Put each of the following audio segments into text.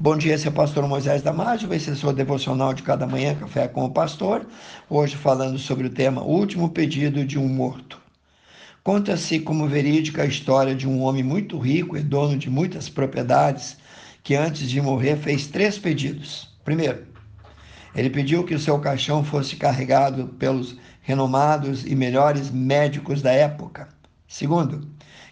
Bom dia, esse é pastor Moisés Damásio, esse é o seu devocional de cada manhã, Café com o Pastor. Hoje falando sobre o tema Último Pedido de um Morto. Conta-se como verídica a história de um homem muito rico e dono de muitas propriedades, que antes de morrer fez três pedidos. Primeiro, ele pediu que o seu caixão fosse carregado pelos renomados e melhores médicos da época. Segundo,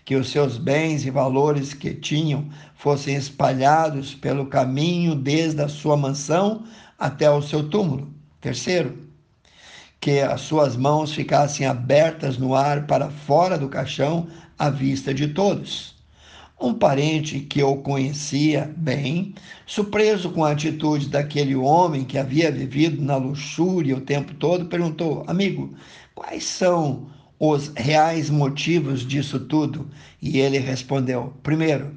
que os seus bens e valores que tinham fossem espalhados pelo caminho desde a sua mansão até o seu túmulo. Terceiro, que as suas mãos ficassem abertas no ar para fora do caixão à vista de todos. Um parente que eu conhecia bem, surpreso com a atitude daquele homem que havia vivido na luxúria o tempo todo, perguntou: Amigo, quais são os reais motivos disso tudo? E ele respondeu: primeiro,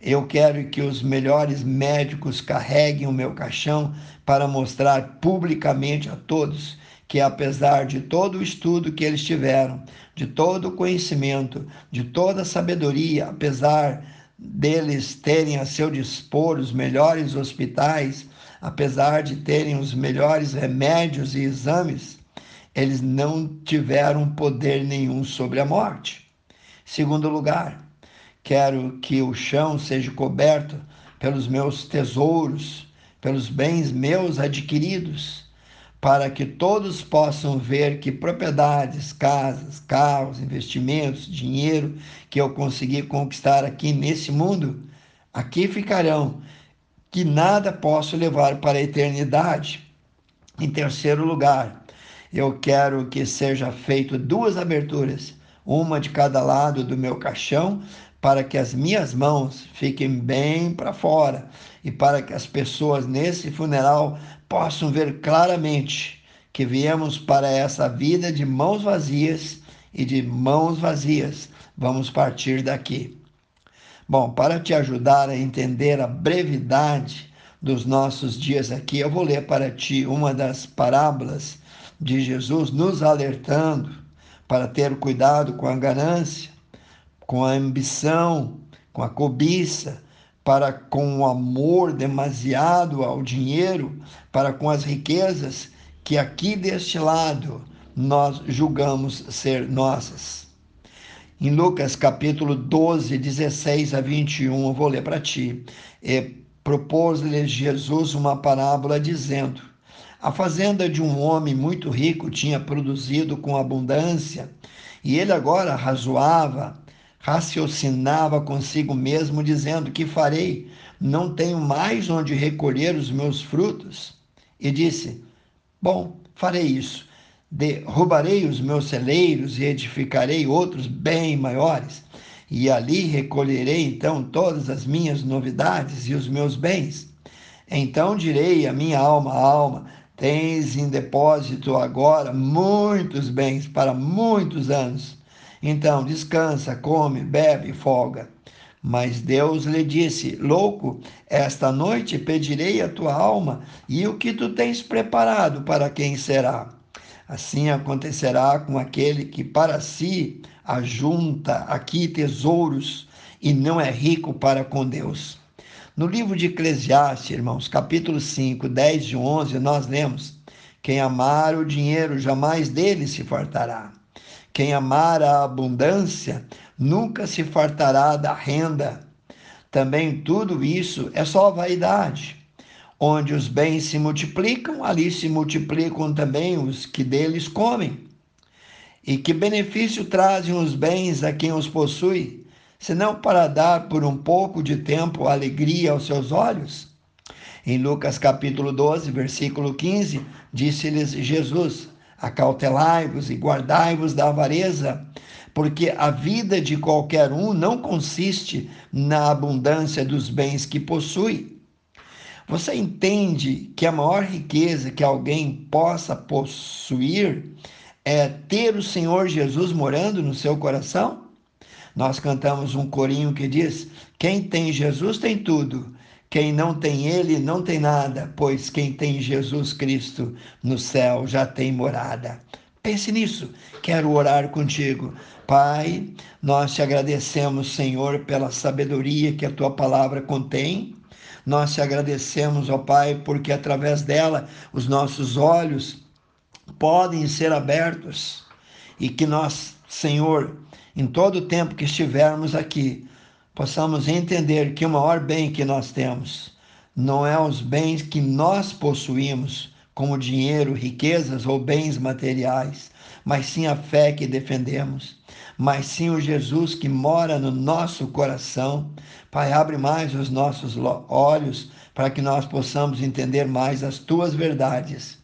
eu quero que os melhores médicos carreguem o meu caixão para mostrar publicamente a todos que, apesar de todo o estudo que eles tiveram, de todo o conhecimento, de toda a sabedoria, apesar deles terem a seu dispor os melhores hospitais, apesar de terem os melhores remédios e exames, eles não tiveram poder nenhum sobre a morte. Segundo lugar, quero que o chão seja coberto pelos meus tesouros, pelos bens meus adquiridos, para que todos possam ver que propriedades, casas, carros, investimentos, dinheiro que eu consegui conquistar aqui nesse mundo, aqui ficarão, que nada posso levar para a eternidade. Em terceiro lugar, eu quero que seja feito duas aberturas, uma de cada lado do meu caixão, para que as minhas mãos fiquem bem para fora e para que as pessoas nesse funeral possam ver claramente que viemos para essa vida de mãos vazias e de mãos vazias vamos partir daqui. Bom, para te ajudar a entender a brevidade dos nossos dias aqui, eu vou ler para ti uma das parábolas de Jesus nos alertando para ter cuidado com a ganância, com a ambição, com a cobiça, para com o amor demasiado ao dinheiro, para com as riquezas que aqui deste lado nós julgamos ser nossas. Em Lucas capítulo 12, 16 a 21, eu vou ler para ti. Propôs-lhe Jesus uma parábola dizendo: a fazenda de um homem muito rico tinha produzido com abundância, e ele agora razoava, raciocinava consigo mesmo, dizendo: Que farei? Não tenho mais onde recolher os meus frutos. E disse: Bom, farei isso. Derrubarei os meus celeiros e edificarei outros bem maiores, e ali recolherei então todas as minhas novidades e os meus bens. Então direi à minha alma, alma, Tens em depósito agora muitos bens para muitos anos. Então descansa, come, bebe, folga. Mas Deus lhe disse: Louco, esta noite pedirei a tua alma, e o que tu tens preparado para quem será? Assim acontecerá com aquele que para si ajunta aqui tesouros e não é rico para com Deus. No livro de Eclesiastes, irmãos, capítulo 5, 10 e 11, nós lemos: Quem amar o dinheiro jamais dele se fartará. Quem amar a abundância nunca se fartará da renda. Também tudo isso é só vaidade. Onde os bens se multiplicam, ali se multiplicam também os que deles comem. E que benefício trazem os bens a quem os possui? Senão para dar por um pouco de tempo alegria aos seus olhos? Em Lucas capítulo 12, versículo 15, disse-lhes Jesus: Acautelai-vos e guardai-vos da avareza, porque a vida de qualquer um não consiste na abundância dos bens que possui. Você entende que a maior riqueza que alguém possa possuir é ter o Senhor Jesus morando no seu coração? Nós cantamos um corinho que diz: Quem tem Jesus tem tudo. Quem não tem ele não tem nada, pois quem tem Jesus Cristo no céu já tem morada. Pense nisso. Quero orar contigo. Pai, nós te agradecemos, Senhor, pela sabedoria que a tua palavra contém. Nós te agradecemos, ó Pai, porque através dela os nossos olhos podem ser abertos e que nós, Senhor, em todo o tempo que estivermos aqui, possamos entender que o maior bem que nós temos não é os bens que nós possuímos, como dinheiro, riquezas ou bens materiais, mas sim a fé que defendemos, mas sim o Jesus que mora no nosso coração. Pai, abre mais os nossos olhos para que nós possamos entender mais as tuas verdades.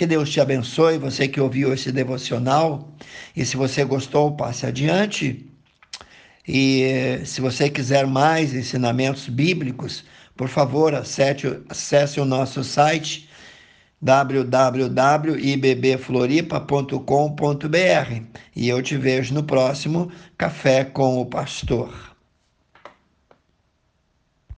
Que Deus te abençoe, você que ouviu esse devocional. E se você gostou, passe adiante. E se você quiser mais ensinamentos bíblicos, por favor, acesse, acesse o nosso site www.ibbfloripa.com.br e eu te vejo no próximo Café com o Pastor.